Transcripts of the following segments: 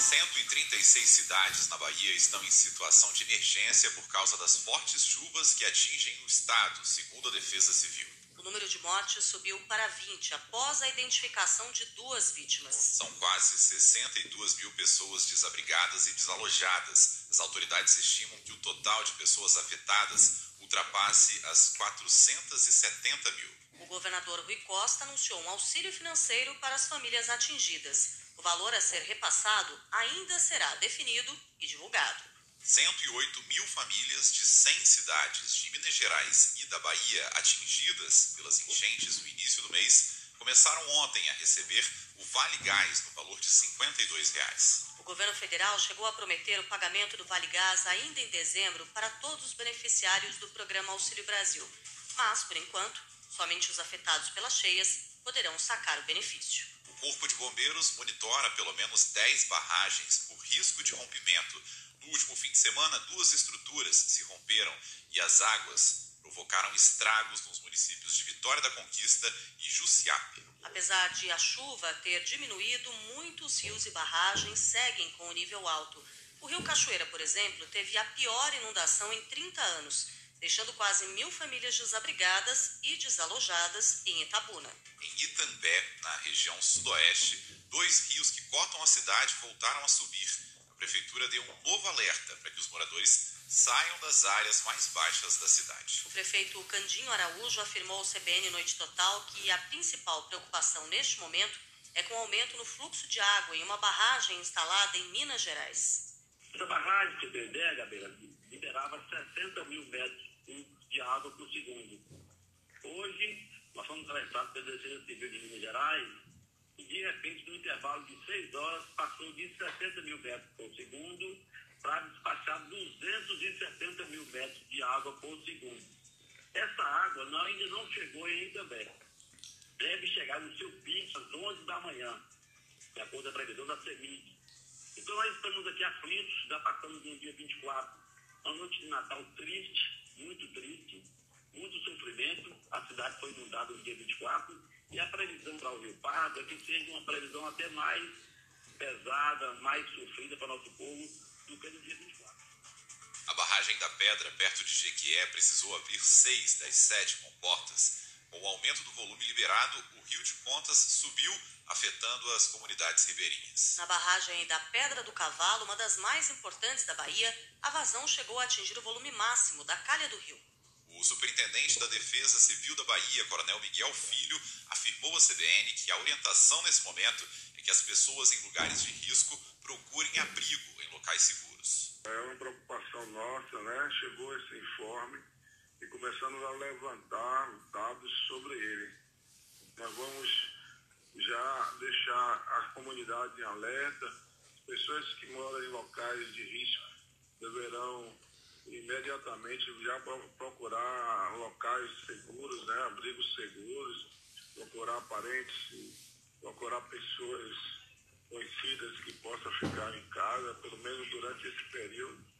136 cidades na Bahia estão em situação de emergência por causa das fortes chuvas que atingem o estado, segundo a Defesa Civil. O número de mortes subiu para 20 após a identificação de duas vítimas. São quase 62 mil pessoas desabrigadas e desalojadas. As autoridades estimam que o total de pessoas afetadas ultrapasse as 470 mil. O governador Rui Costa anunciou um auxílio financeiro para as famílias atingidas. O valor a ser repassado ainda será definido e divulgado. 108 mil famílias de 100 cidades de Minas Gerais e da Bahia atingidas pelas enchentes no início do mês começaram ontem a receber o Vale Gás no valor de 52 reais. O governo federal chegou a prometer o pagamento do Vale Gás ainda em dezembro para todos os beneficiários do programa Auxílio Brasil. Mas, por enquanto, somente os afetados pelas cheias poderão sacar o benefício. Corpo de Bombeiros monitora pelo menos 10 barragens por risco de rompimento. No último fim de semana, duas estruturas se romperam e as águas provocaram estragos nos municípios de Vitória da Conquista e Jussiape. Apesar de a chuva ter diminuído, muitos rios e barragens seguem com o nível alto. O rio Cachoeira, por exemplo, teve a pior inundação em 30 anos deixando quase mil famílias desabrigadas e desalojadas em Itabuna. Em Itambé, na região sudoeste, dois rios que cortam a cidade voltaram a subir. A prefeitura deu um novo alerta para que os moradores saiam das áreas mais baixas da cidade. O prefeito Candinho Araújo afirmou ao CBN Noite Total que a principal preocupação neste momento é com o aumento no fluxo de água em uma barragem instalada em Minas Gerais. Essa barragem, você ideia, Gabriela, liberava 60 mil metros de água por segundo. Hoje, nós fomos alertados pela Defesa Civil de Minas Gerais e, de repente, no intervalo de 6 horas, passou de 60 mil metros por segundo para despachar 270 mil metros de água por segundo. Essa água não, ainda não chegou em Itambé. Deve chegar no seu pico às 11 da manhã, de acordo com a previsão da CEMIG. Então, nós estamos aqui aflitos, já passamos no dia 24, uma noite de Natal triste, muito triste, muito sofrimento. A cidade foi inundada no dia 24 e a previsão para o Rio Pardo é que seja uma previsão até mais pesada, mais sofrida para nosso povo do que no dia 24. A barragem da Pedra, perto de Jequié, precisou abrir seis das sete comportas. Com o aumento do volume liberado, o Rio de Contas subiu, afetando as comunidades ribeirinhas. Na barragem da Pedra do Cavalo, uma das mais importantes da Bahia, a vazão chegou a atingir o volume máximo da calha do rio. O superintendente da Defesa Civil da Bahia, Coronel Miguel Filho, afirmou à CBN que a orientação nesse momento é que as pessoas em lugares de risco procurem abrigo em locais seguros. É uma preocupação nossa, né? Chegou esse informe e começamos a levantar dados sobre ele. Nós vamos já deixar a comunidade em alerta, pessoas que moram em locais de risco deverão imediatamente já procurar locais seguros, né, abrigos seguros, procurar parentes, procurar pessoas conhecidas que possam ficar em casa, pelo menos durante esse período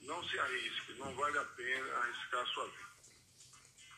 não se arrisque, não vale a pena arriscar a sua vida.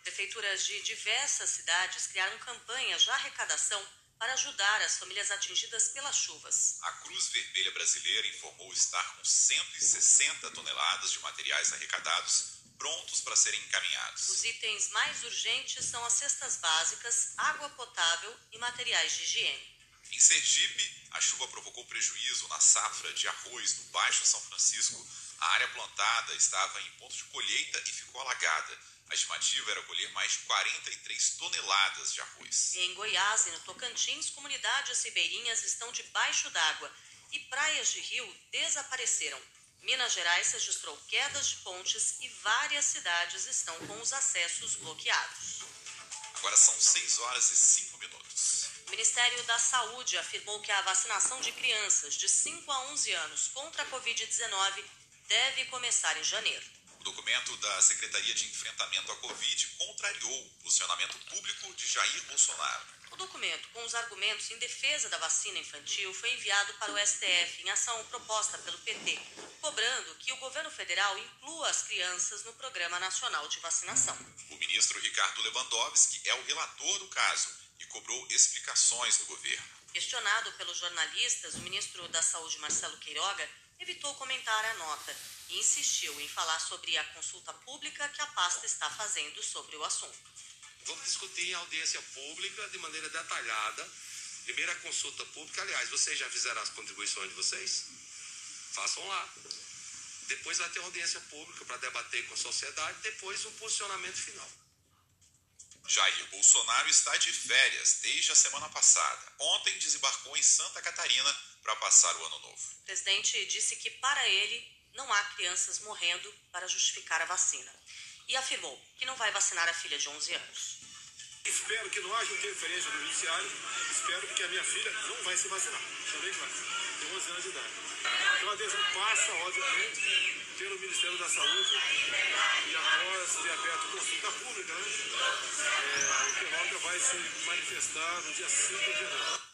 Prefeituras de diversas cidades criaram campanhas de arrecadação para ajudar as famílias atingidas pelas chuvas. A Cruz Vermelha Brasileira informou estar com 160 toneladas de materiais arrecadados prontos para serem encaminhados. Os itens mais urgentes são as cestas básicas, água potável e materiais de higiene. Em Sergipe, a chuva provocou prejuízo na safra de arroz no Baixo São Francisco, a área plantada estava em ponto de colheita e ficou alagada. A estimativa era colher mais de 43 toneladas de arroz. Em Goiás e no Tocantins, comunidades ribeirinhas estão debaixo d'água e praias de rio desapareceram. Minas Gerais registrou quedas de pontes e várias cidades estão com os acessos bloqueados. Agora são 6 horas e 5 minutos. O Ministério da Saúde afirmou que a vacinação de crianças de 5 a 11 anos contra a Covid-19 deve começar em janeiro. O documento da Secretaria de Enfrentamento à Covid contrariou o posicionamento público de Jair Bolsonaro. O documento, com os argumentos em defesa da vacina infantil, foi enviado para o STF em ação proposta pelo PT, cobrando que o governo federal inclua as crianças no Programa Nacional de Vacinação. O ministro Ricardo Lewandowski é o relator do caso e cobrou explicações do governo. Questionado pelos jornalistas, o ministro da Saúde, Marcelo Queiroga, evitou comentar a nota e insistiu em falar sobre a consulta pública que a pasta está fazendo sobre o assunto. Vamos discutir em audiência pública de maneira detalhada. Primeira consulta pública, aliás, vocês já fizeram as contribuições de vocês? Façam lá. Depois vai ter uma audiência pública para debater com a sociedade, depois um posicionamento final. Jair Bolsonaro está de férias desde a semana passada. Ontem desembarcou em Santa Catarina para passar o ano novo. O presidente disse que, para ele, não há crianças morrendo para justificar a vacina. E afirmou que não vai vacinar a filha de 11 anos. Espero que não haja interferência no judiciário. Espero que a minha filha não vai se vacinar. Também vai. Tem 11 anos de idade. Então a adesão passa, obviamente, pelo Ministério da Saúde e após ter aberto consulta pública, né? É, o Queiroga vai se manifestar no dia 5 de janeiro.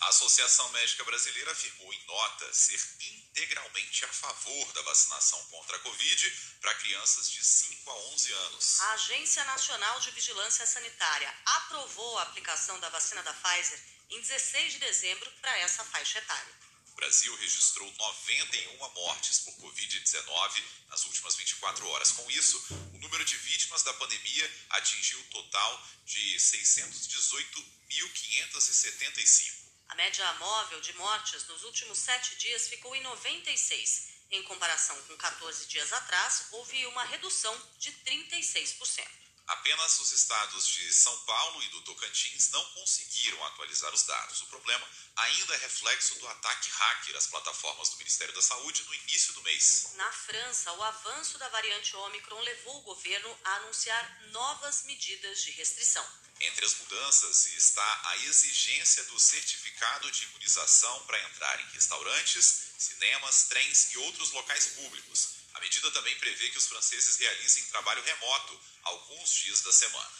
A Associação Médica Brasileira afirmou em nota ser integralmente a favor da vacinação contra a Covid para crianças de 5 a 11 anos. A Agência Nacional de Vigilância Sanitária aprovou a aplicação da vacina da Pfizer em 16 de dezembro para essa faixa etária. O Brasil registrou 91 mortes por Covid-19 nas últimas 24 horas. Com isso, o número de vítimas da pandemia atingiu o total de 618.575. A média móvel de mortes nos últimos sete dias ficou em 96. Em comparação com 14 dias atrás, houve uma redução de 36%. Apenas os estados de São Paulo e do Tocantins não conseguiram atualizar os dados. O problema ainda é reflexo do ataque hacker às plataformas do Ministério da Saúde no início do mês. Na França, o avanço da variante Omicron levou o governo a anunciar novas medidas de restrição. Entre as mudanças está a exigência do certificado de imunização para entrar em restaurantes, cinemas, trens e outros locais públicos. A medida também prevê que os franceses realizem trabalho remoto alguns dias da semana.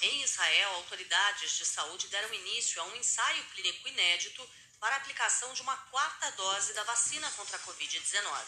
Em Israel, autoridades de saúde deram início a um ensaio clínico inédito para a aplicação de uma quarta dose da vacina contra a Covid-19.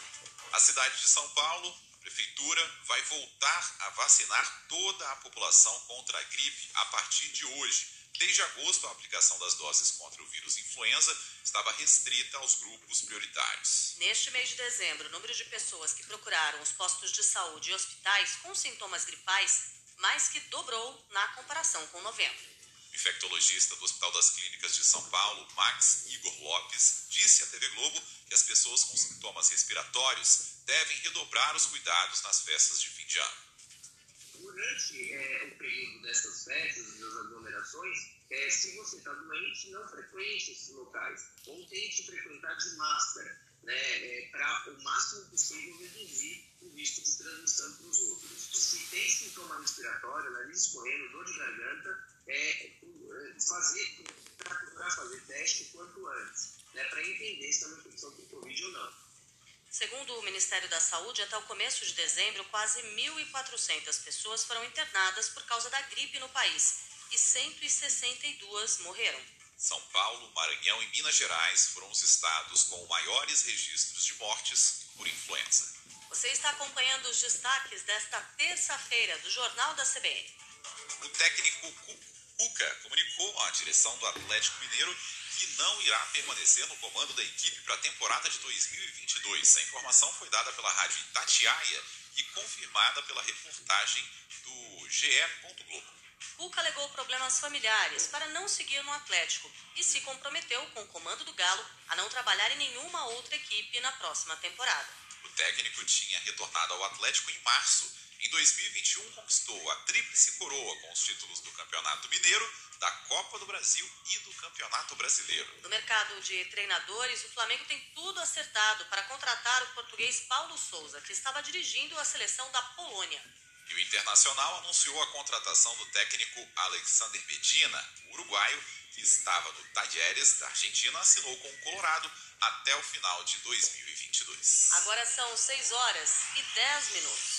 A cidade de São Paulo Prefeitura vai voltar a vacinar toda a população contra a gripe a partir de hoje. Desde agosto, a aplicação das doses contra o vírus influenza estava restrita aos grupos prioritários. Neste mês de dezembro, o número de pessoas que procuraram os postos de saúde e hospitais com sintomas gripais mais que dobrou na comparação com novembro. O infectologista do Hospital das Clínicas de São Paulo, Max Igor Lopes, disse à TV Globo que as pessoas com sintomas respiratórios devem redobrar os cuidados nas festas de fim de ano. Durante é, o período dessas festas, das aglomerações, é, se você está doente, não frequente esses locais, ou tente frequentar de máscara, né, é, para o máximo possível reduzir o risco de transmissão para os outros. Se tem sintoma respiratório, nariz escorrendo, dor de garganta, é, fazer, procurar fazer teste quanto antes, né, para entender se é uma infecção por Covid ou não. Segundo o Ministério da Saúde, até o começo de dezembro, quase 1.400 pessoas foram internadas por causa da gripe no país e 162 morreram. São Paulo, Maranhão e Minas Gerais foram os estados com maiores registros de mortes por influenza. Você está acompanhando os destaques desta terça-feira do Jornal da CBN. O técnico Cuca comunicou à direção do Atlético Mineiro que não irá permanecer no comando da equipe para a temporada de 2022. A informação foi dada pela rádio Itatiaia e confirmada pela reportagem do GE. Globo. Cuca alegou problemas familiares para não seguir no Atlético e se comprometeu com o comando do Galo a não trabalhar em nenhuma outra equipe na próxima temporada. O técnico tinha retornado ao Atlético em março. Em 2021, conquistou a tríplice coroa com os títulos do Campeonato Mineiro, da Copa do Brasil e do Campeonato Brasileiro. No mercado de treinadores, o Flamengo tem tudo acertado para contratar o português Paulo Souza, que estava dirigindo a seleção da Polônia. E o Internacional anunciou a contratação do técnico Alexander Medina, o uruguaio, que estava no Talleres da Argentina, assinou com o Colorado até o final de 2022. Agora são 6 horas e 10 minutos.